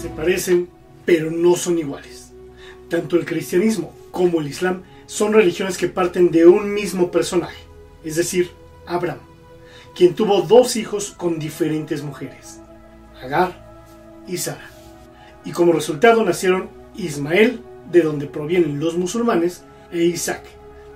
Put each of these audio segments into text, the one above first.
Se parecen, pero no son iguales. Tanto el cristianismo como el islam son religiones que parten de un mismo personaje, es decir, Abraham, quien tuvo dos hijos con diferentes mujeres, Agar y Sara. Y como resultado nacieron Ismael, de donde provienen los musulmanes, e Isaac,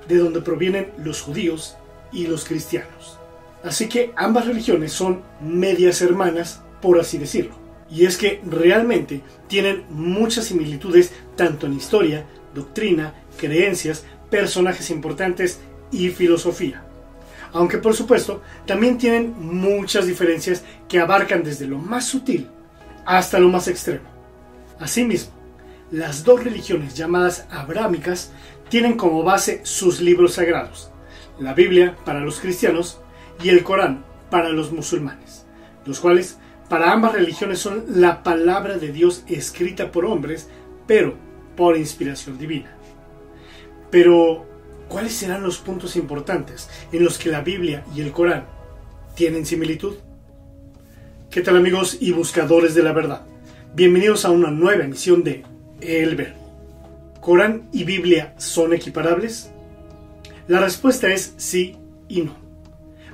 de donde provienen los judíos y los cristianos. Así que ambas religiones son medias hermanas, por así decirlo. Y es que realmente tienen muchas similitudes tanto en historia, doctrina, creencias, personajes importantes y filosofía. Aunque por supuesto también tienen muchas diferencias que abarcan desde lo más sutil hasta lo más extremo. Asimismo, las dos religiones llamadas abrámicas tienen como base sus libros sagrados, la Biblia para los cristianos y el Corán para los musulmanes, los cuales para ambas religiones son la palabra de Dios escrita por hombres, pero por inspiración divina. Pero, ¿cuáles serán los puntos importantes en los que la Biblia y el Corán tienen similitud? ¿Qué tal amigos y buscadores de la verdad? Bienvenidos a una nueva emisión de El Verbo. ¿Corán y Biblia son equiparables? La respuesta es sí y no.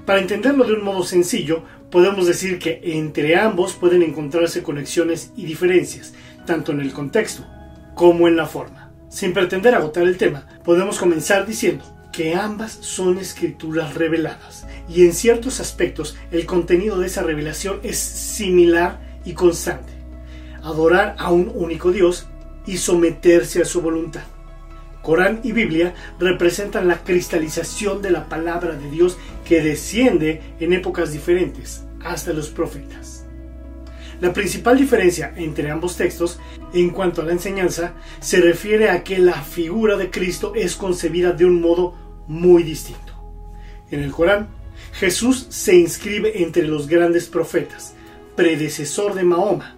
Para entenderlo de un modo sencillo, podemos decir que entre ambos pueden encontrarse conexiones y diferencias, tanto en el contexto como en la forma. Sin pretender agotar el tema, podemos comenzar diciendo que ambas son escrituras reveladas y en ciertos aspectos el contenido de esa revelación es similar y constante. Adorar a un único Dios y someterse a su voluntad. Corán y Biblia representan la cristalización de la palabra de Dios que desciende en épocas diferentes hasta los profetas. La principal diferencia entre ambos textos en cuanto a la enseñanza se refiere a que la figura de Cristo es concebida de un modo muy distinto. En el Corán, Jesús se inscribe entre los grandes profetas, predecesor de Mahoma.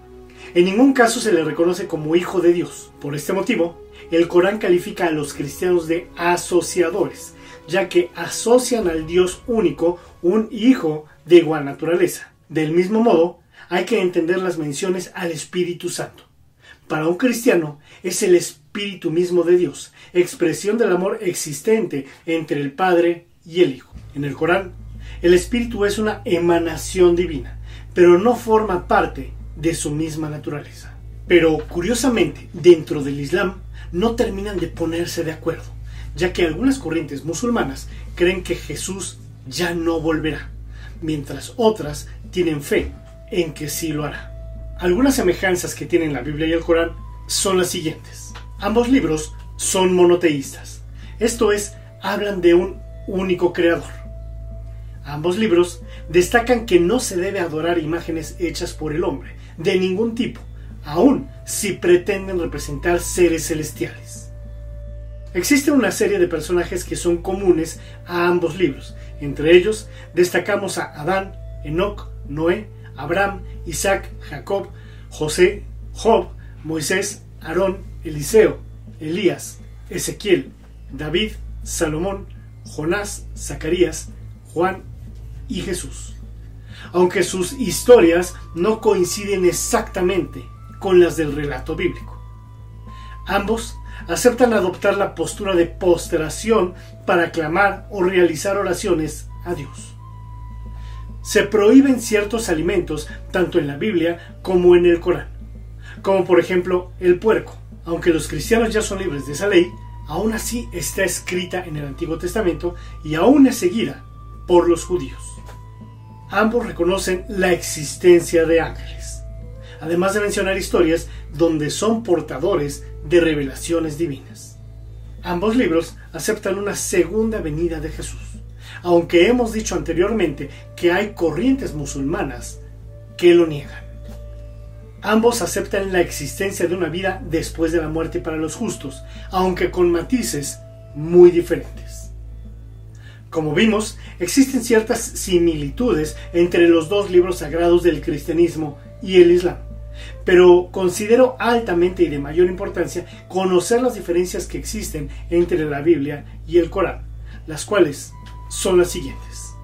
En ningún caso se le reconoce como hijo de Dios. Por este motivo, el Corán califica a los cristianos de asociadores, ya que asocian al Dios único un hijo de igual naturaleza. Del mismo modo, hay que entender las menciones al Espíritu Santo. Para un cristiano es el Espíritu mismo de Dios, expresión del amor existente entre el Padre y el Hijo. En el Corán, el Espíritu es una emanación divina, pero no forma parte de su misma naturaleza. Pero curiosamente, dentro del Islam, no terminan de ponerse de acuerdo, ya que algunas corrientes musulmanas creen que Jesús ya no volverá, mientras otras tienen fe en que sí lo hará. Algunas semejanzas que tienen la Biblia y el Corán son las siguientes. Ambos libros son monoteístas, esto es, hablan de un único creador. Ambos libros destacan que no se debe adorar imágenes hechas por el hombre, de ningún tipo, aun si pretenden representar seres celestiales. Existe una serie de personajes que son comunes a ambos libros. Entre ellos destacamos a Adán, Enoch, Noé, Abraham, Isaac, Jacob, José, Job, Moisés, Aarón, Eliseo, Elías, Ezequiel, David, Salomón, Jonás, Zacarías, Juan y Jesús. Aunque sus historias no coinciden exactamente con las del relato bíblico. Ambos aceptan adoptar la postura de postración para clamar o realizar oraciones a Dios. Se prohíben ciertos alimentos tanto en la Biblia como en el Corán, como por ejemplo el puerco. Aunque los cristianos ya son libres de esa ley, aún así está escrita en el Antiguo Testamento y aún es seguida por los judíos. Ambos reconocen la existencia de ángeles además de mencionar historias donde son portadores de revelaciones divinas. Ambos libros aceptan una segunda venida de Jesús, aunque hemos dicho anteriormente que hay corrientes musulmanas que lo niegan. Ambos aceptan la existencia de una vida después de la muerte para los justos, aunque con matices muy diferentes. Como vimos, existen ciertas similitudes entre los dos libros sagrados del cristianismo y el islam pero considero altamente y de mayor importancia conocer las diferencias que existen entre la Biblia y el Corán, las cuales son las siguientes.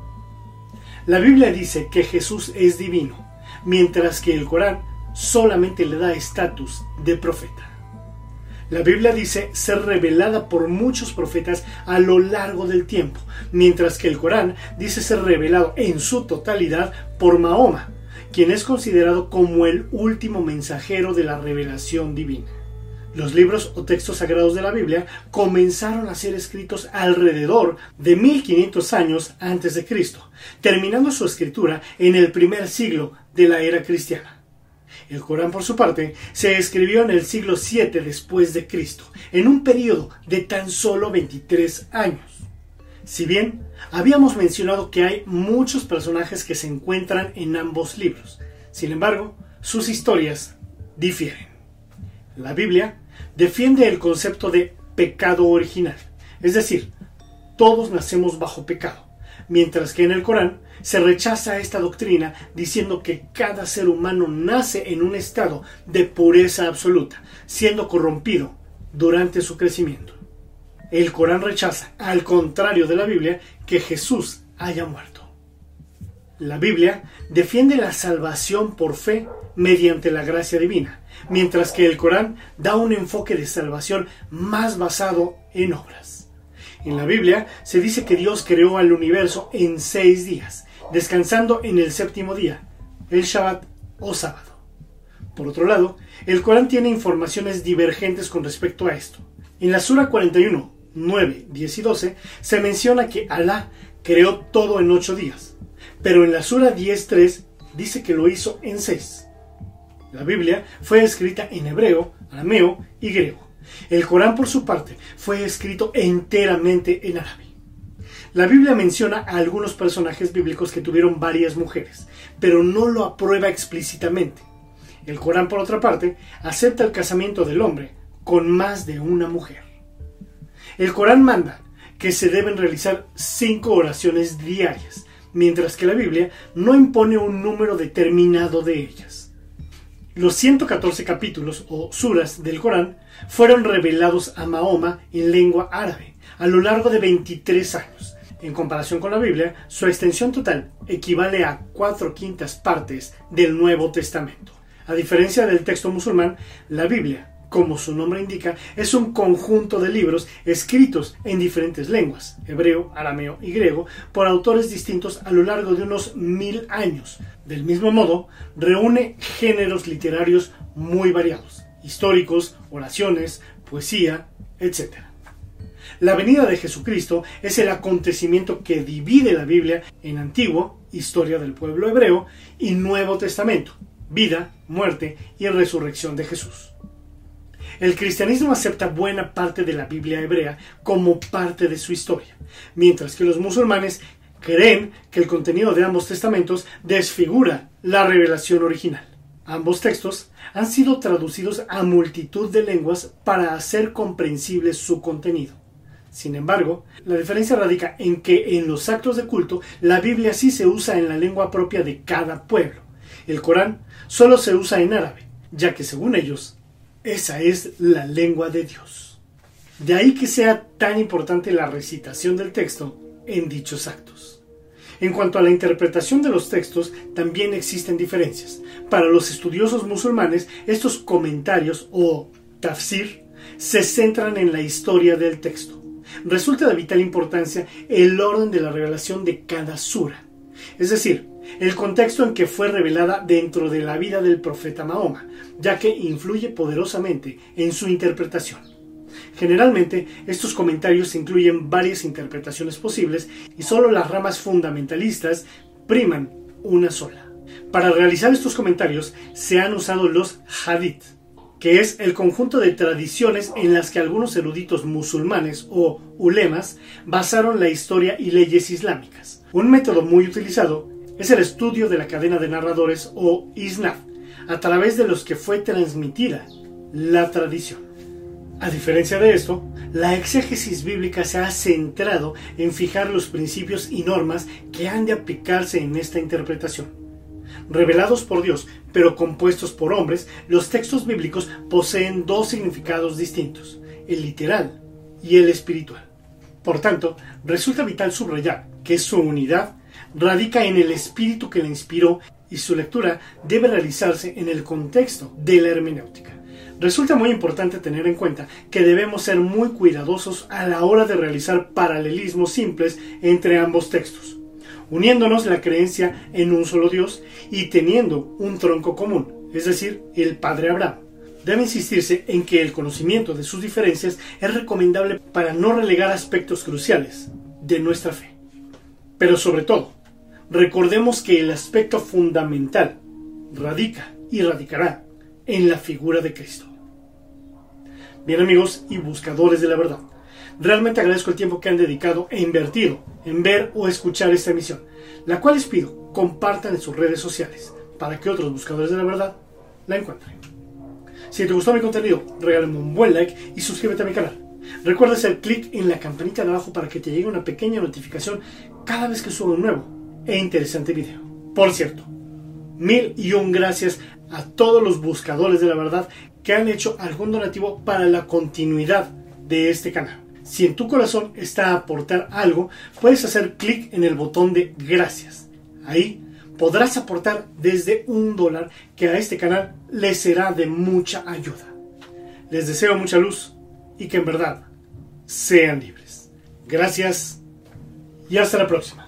La Biblia dice que Jesús es divino, mientras que el Corán solamente le da estatus de profeta. La Biblia dice ser revelada por muchos profetas a lo largo del tiempo, mientras que el Corán dice ser revelado en su totalidad por Mahoma, quien es considerado como el último mensajero de la revelación divina. Los libros o textos sagrados de la Biblia comenzaron a ser escritos alrededor de 1500 años antes de Cristo, terminando su escritura en el primer siglo de la era cristiana. El Corán, por su parte, se escribió en el siglo VII después de Cristo, en un periodo de tan solo 23 años. Si bien habíamos mencionado que hay muchos personajes que se encuentran en ambos libros, sin embargo, sus historias difieren. La Biblia defiende el concepto de pecado original, es decir, todos nacemos bajo pecado, mientras que en el Corán se rechaza esta doctrina diciendo que cada ser humano nace en un estado de pureza absoluta, siendo corrompido durante su crecimiento. El Corán rechaza, al contrario de la Biblia, que Jesús haya muerto. La Biblia defiende la salvación por fe mediante la gracia divina, mientras que el Corán da un enfoque de salvación más basado en obras. En la Biblia se dice que Dios creó al universo en seis días, descansando en el séptimo día, el Shabbat o sábado. Por otro lado, el Corán tiene informaciones divergentes con respecto a esto. En la Sura 41, 9, 10 y 12 se menciona que Alá creó todo en ocho días, pero en la Sura 10.3 dice que lo hizo en seis. La Biblia fue escrita en hebreo, arameo y griego. El Corán, por su parte, fue escrito enteramente en árabe. La Biblia menciona a algunos personajes bíblicos que tuvieron varias mujeres, pero no lo aprueba explícitamente. El Corán, por otra parte, acepta el casamiento del hombre con más de una mujer. El Corán manda que se deben realizar cinco oraciones diarias, mientras que la Biblia no impone un número determinado de ellas. Los 114 capítulos o suras del Corán fueron revelados a Mahoma en lengua árabe a lo largo de 23 años en comparación con la Biblia, su extensión total equivale a cuatro quintas partes del Nuevo Testamento. A diferencia del texto musulmán, la Biblia, como su nombre indica, es un conjunto de libros escritos en diferentes lenguas, hebreo, arameo y griego, por autores distintos a lo largo de unos mil años. Del mismo modo, reúne géneros literarios muy variados, históricos, oraciones, poesía, etc. La venida de Jesucristo es el acontecimiento que divide la Biblia en Antiguo, historia del pueblo hebreo, y Nuevo Testamento, vida, muerte y resurrección de Jesús. El cristianismo acepta buena parte de la Biblia hebrea como parte de su historia, mientras que los musulmanes creen que el contenido de ambos testamentos desfigura la revelación original. Ambos textos han sido traducidos a multitud de lenguas para hacer comprensible su contenido. Sin embargo, la diferencia radica en que en los actos de culto la Biblia sí se usa en la lengua propia de cada pueblo. El Corán solo se usa en árabe, ya que según ellos, esa es la lengua de Dios. De ahí que sea tan importante la recitación del texto en dichos actos. En cuanto a la interpretación de los textos, también existen diferencias. Para los estudiosos musulmanes, estos comentarios o tafsir se centran en la historia del texto resulta de vital importancia el orden de la revelación de cada sura, es decir, el contexto en que fue revelada dentro de la vida del profeta Mahoma, ya que influye poderosamente en su interpretación. Generalmente, estos comentarios incluyen varias interpretaciones posibles y solo las ramas fundamentalistas priman una sola. Para realizar estos comentarios se han usado los hadith, que es el conjunto de tradiciones en las que algunos eruditos musulmanes o ulemas basaron la historia y leyes islámicas. Un método muy utilizado es el estudio de la cadena de narradores o isnad, a través de los que fue transmitida la tradición. A diferencia de esto, la exégesis bíblica se ha centrado en fijar los principios y normas que han de aplicarse en esta interpretación revelados por Dios, pero compuestos por hombres, los textos bíblicos poseen dos significados distintos, el literal y el espiritual. Por tanto, resulta vital subrayar que su unidad radica en el espíritu que le inspiró y su lectura debe realizarse en el contexto de la hermenéutica. Resulta muy importante tener en cuenta que debemos ser muy cuidadosos a la hora de realizar paralelismos simples entre ambos textos, uniéndonos la creencia en un solo Dios y teniendo un tronco común, es decir, el Padre Abraham. Debe insistirse en que el conocimiento de sus diferencias es recomendable para no relegar aspectos cruciales de nuestra fe. Pero sobre todo, recordemos que el aspecto fundamental radica y radicará en la figura de Cristo. Bien amigos y buscadores de la verdad, realmente agradezco el tiempo que han dedicado e invertido en ver o escuchar esta emisión, la cual les pido compartan en sus redes sociales para que otros buscadores de la verdad la encuentren. Si te gustó mi contenido, regálame un buen like y suscríbete a mi canal. Recuerda hacer clic en la campanita de abajo para que te llegue una pequeña notificación cada vez que suba un nuevo e interesante video. Por cierto, mil y un gracias a todos los buscadores de la verdad que han hecho algún donativo para la continuidad de este canal. Si en tu corazón está aportar algo, puedes hacer clic en el botón de gracias. Ahí podrás aportar desde un dólar que a este canal le será de mucha ayuda. Les deseo mucha luz y que en verdad sean libres. Gracias y hasta la próxima.